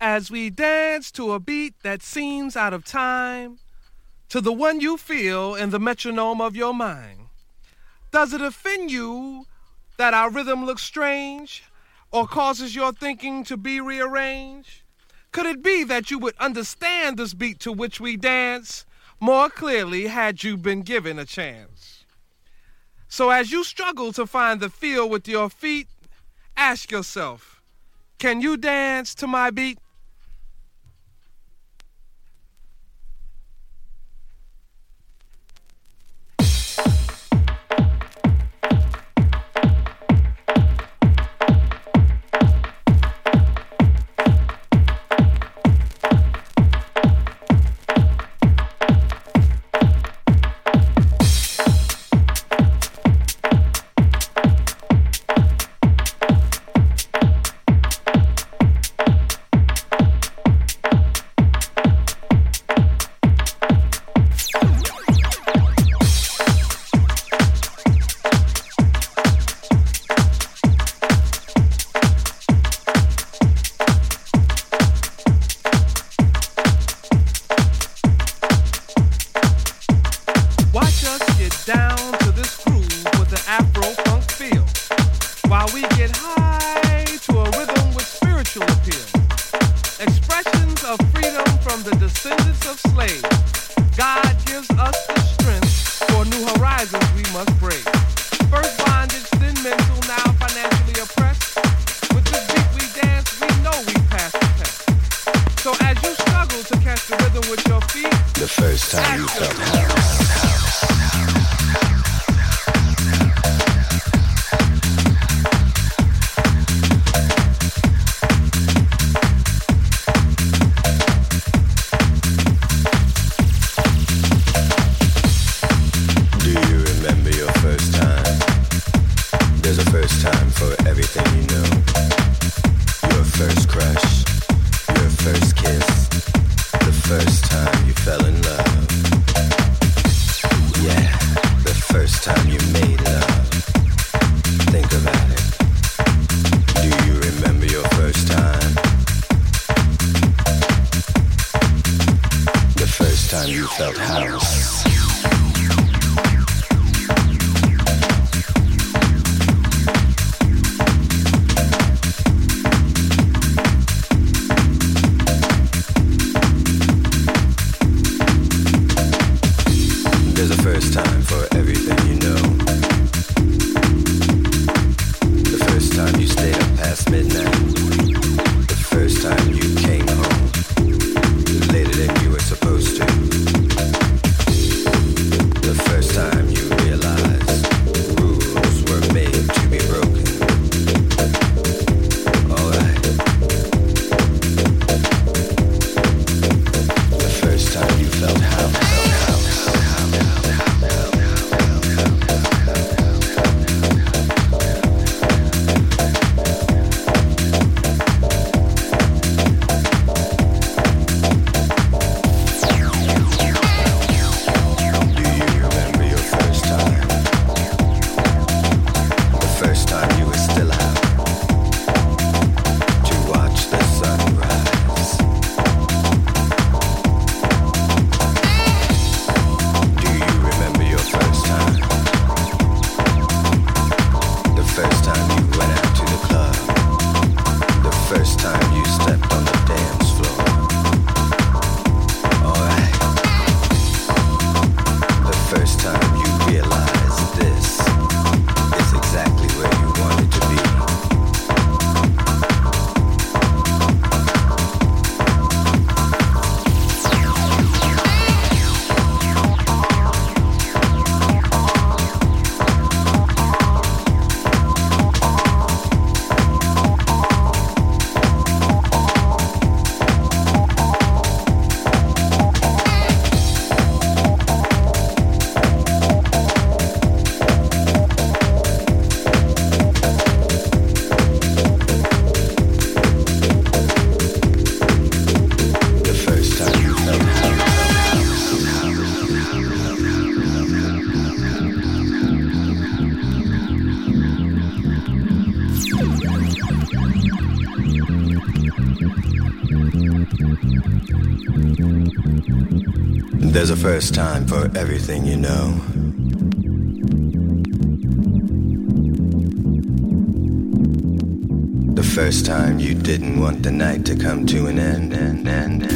as we dance to a beat that seems out of time, to the one you feel in the metronome of your mind. Does it offend you that our rhythm looks strange or causes your thinking to be rearranged? Could it be that you would understand this beat to which we dance more clearly had you been given a chance? So as you struggle to find the feel with your feet, ask yourself, can you dance to my beat? First time for everything you know. The first time you didn't want the night to come to an end, end, end,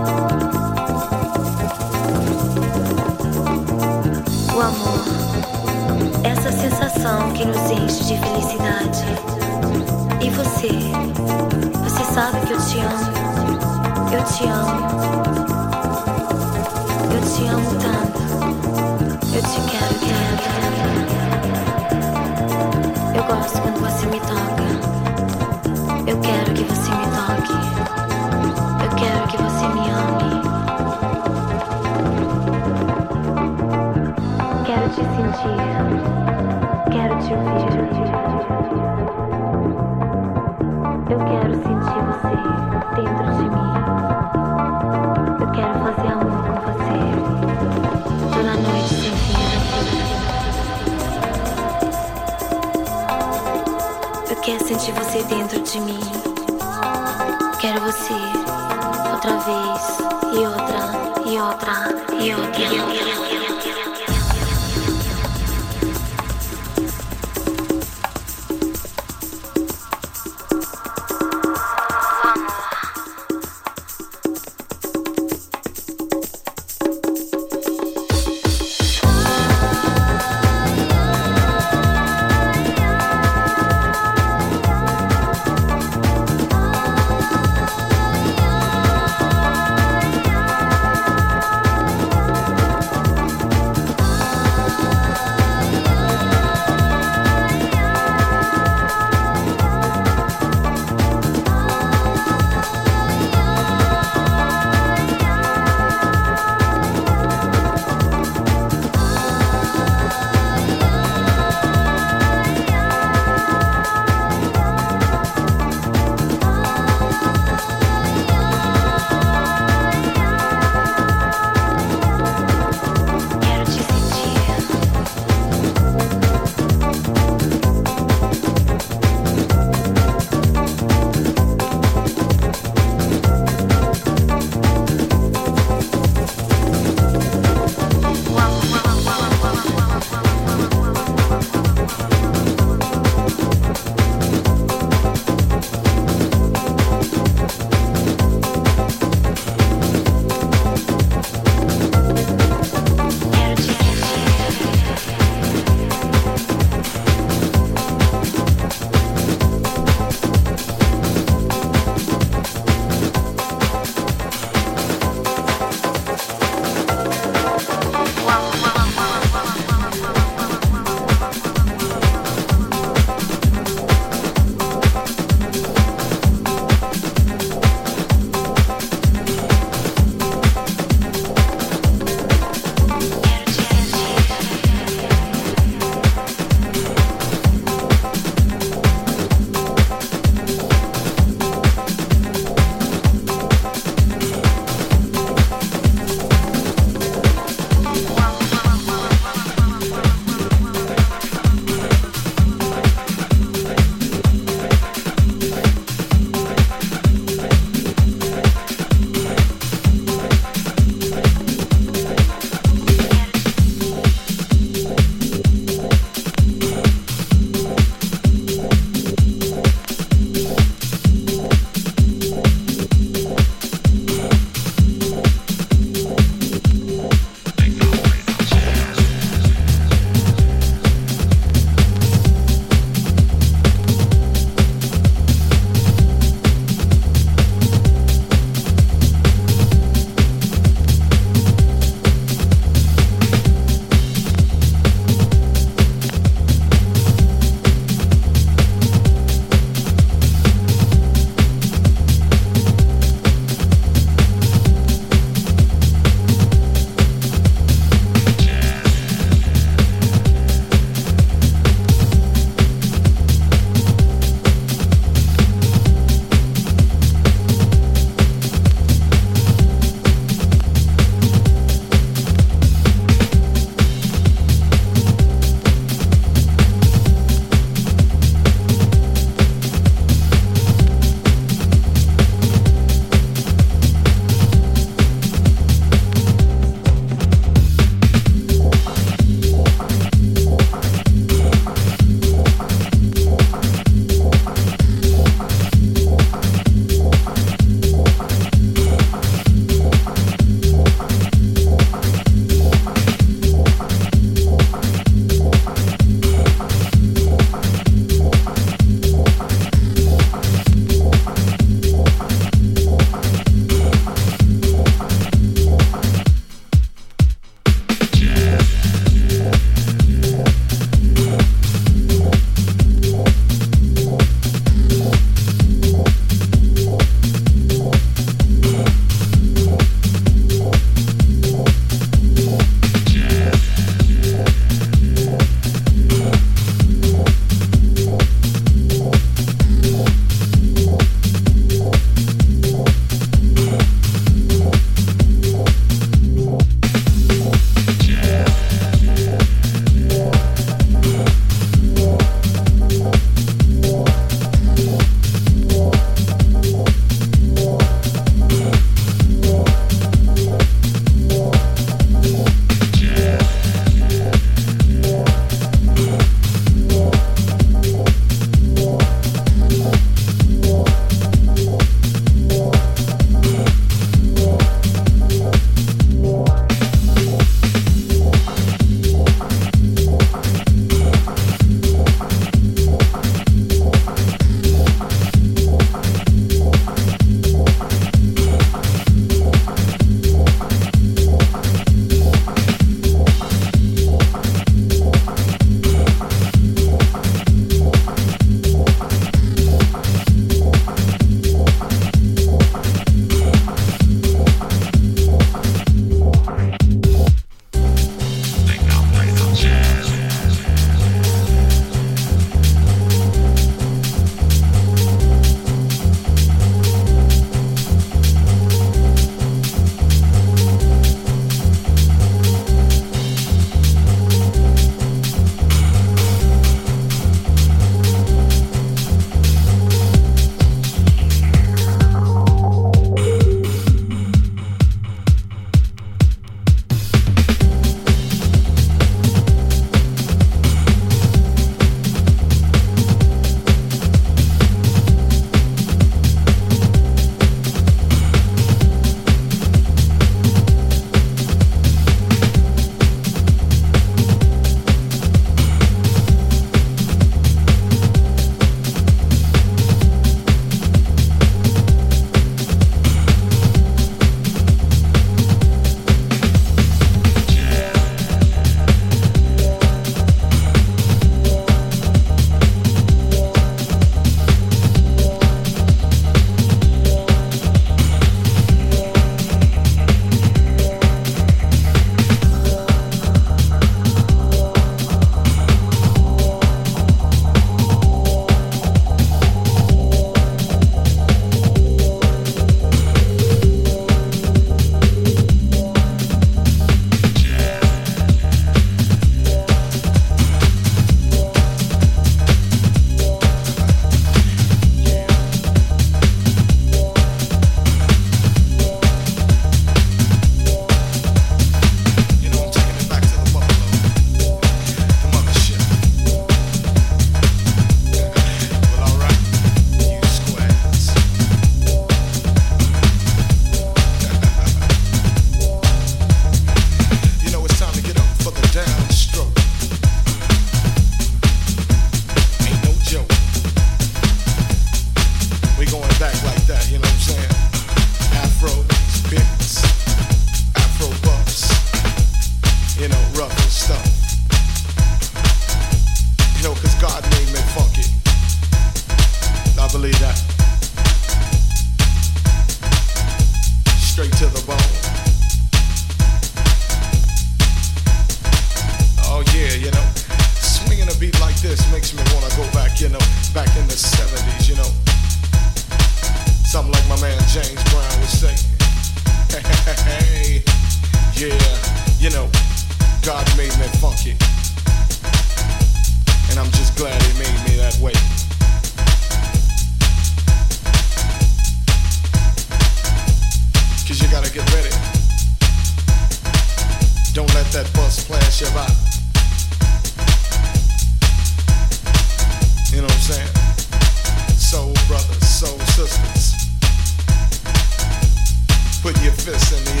Texas in the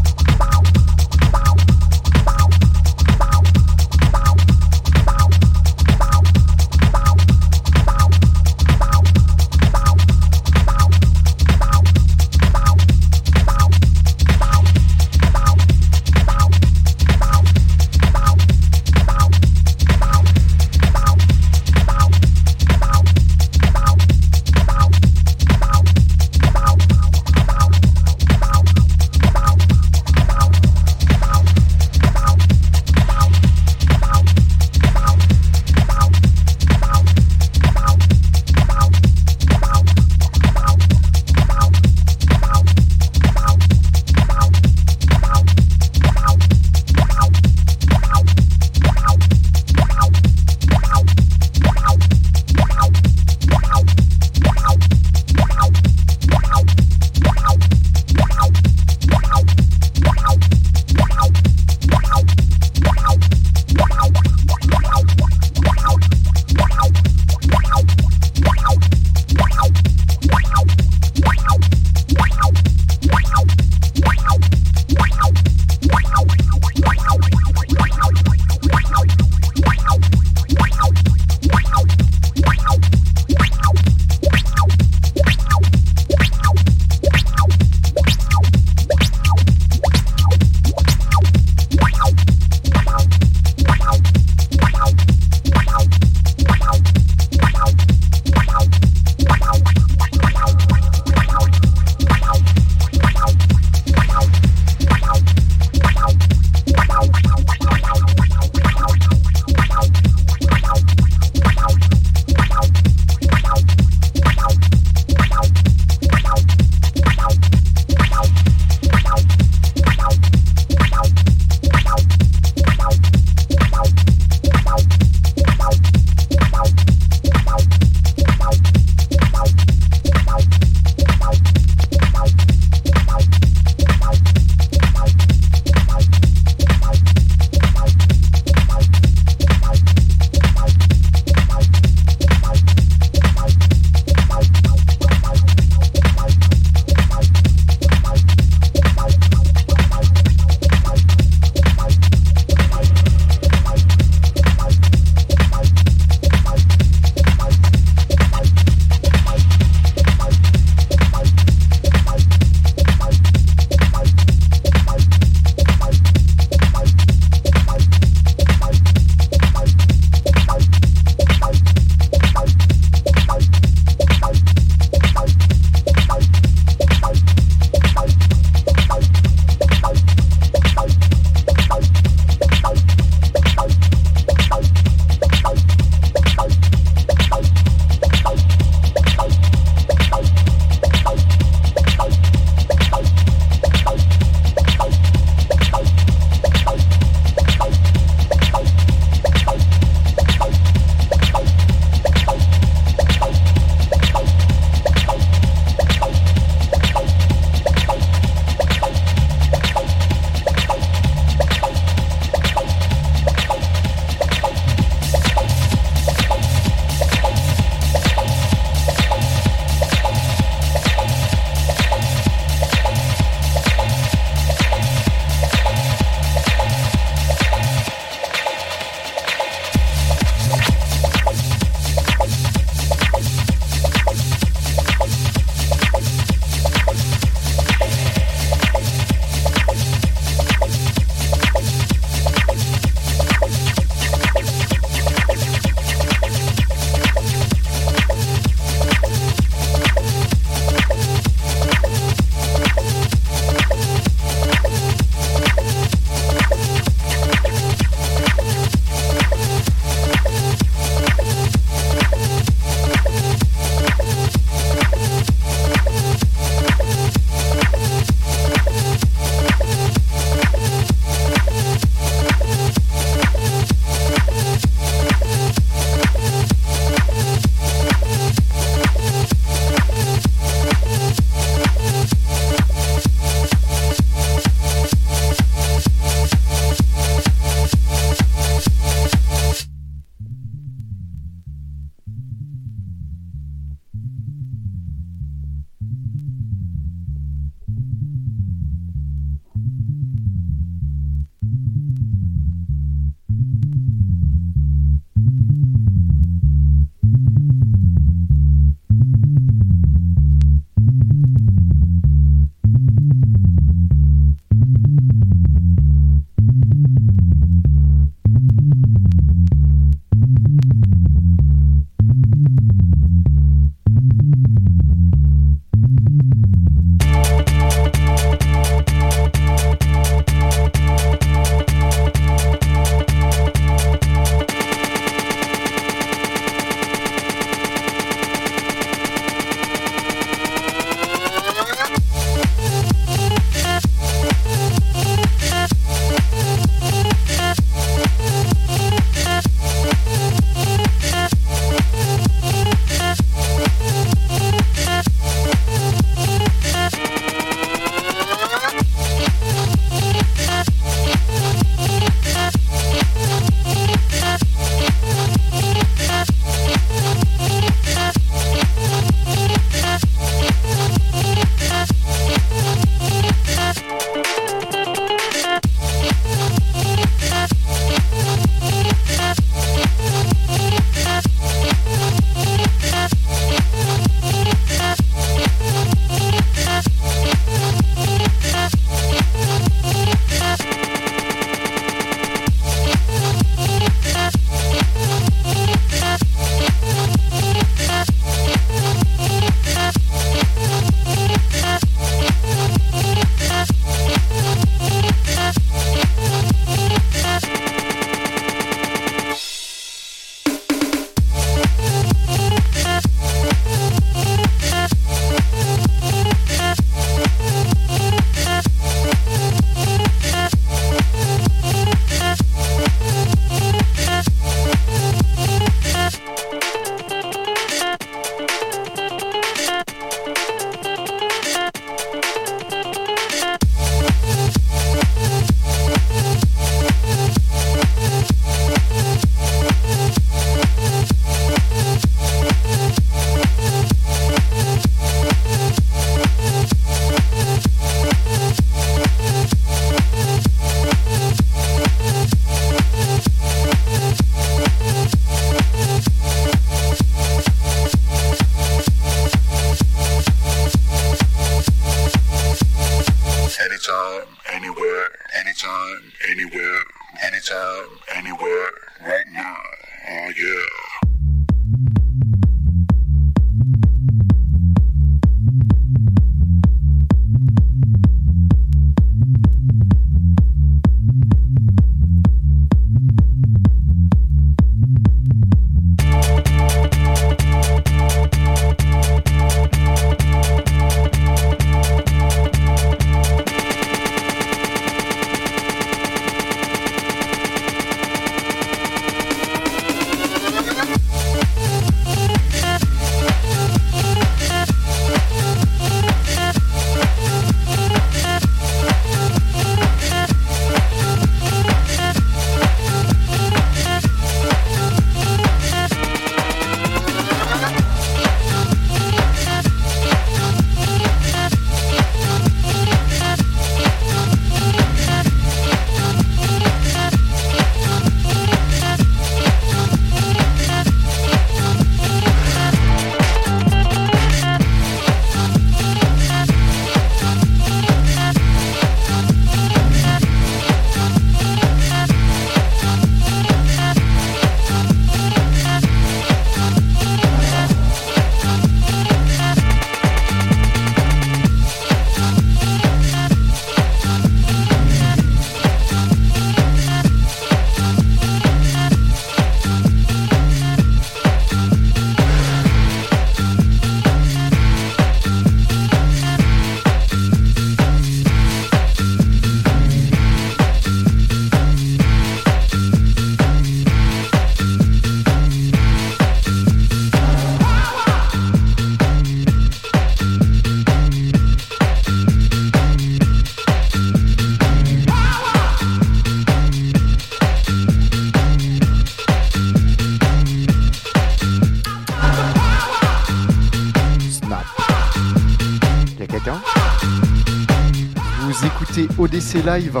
ODC Live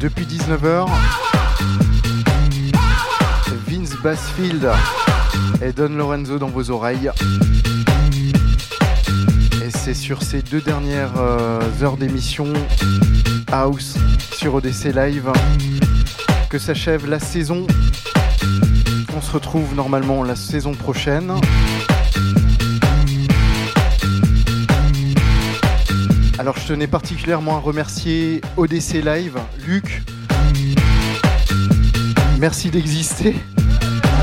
depuis 19h. Vince Bassfield et Don Lorenzo dans vos oreilles. Et c'est sur ces deux dernières euh, heures d'émission House sur ODC Live que s'achève la saison. On se retrouve normalement la saison prochaine. Alors je tenais particulièrement à remercier ODC Live, Luc. Merci d'exister.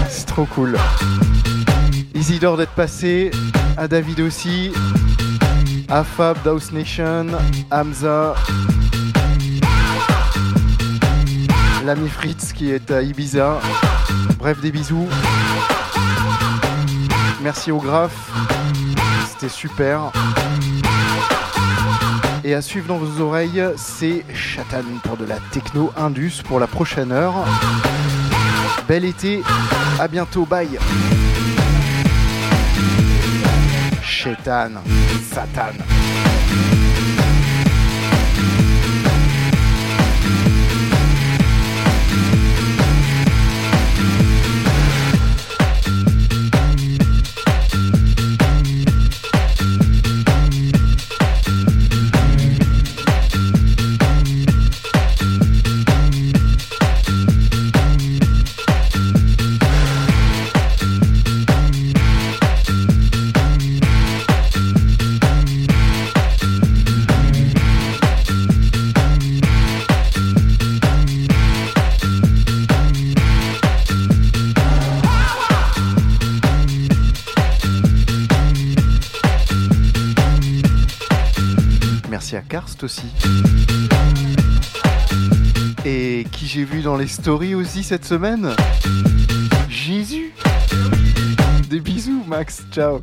C'est trop cool. Isidore d'être passé, à David aussi, à Fab Nation, Hamza, l'ami Fritz qui est à Ibiza. Bref, des bisous. Merci au graphe. C'était super. Et à suivre dans vos oreilles, c'est Chatan pour de la techno indus pour la prochaine heure. Bel été, à bientôt, bye. Chatan, Satan. Aussi. Et qui j'ai vu dans les stories aussi cette semaine? Jésus! Des bisous Max, ciao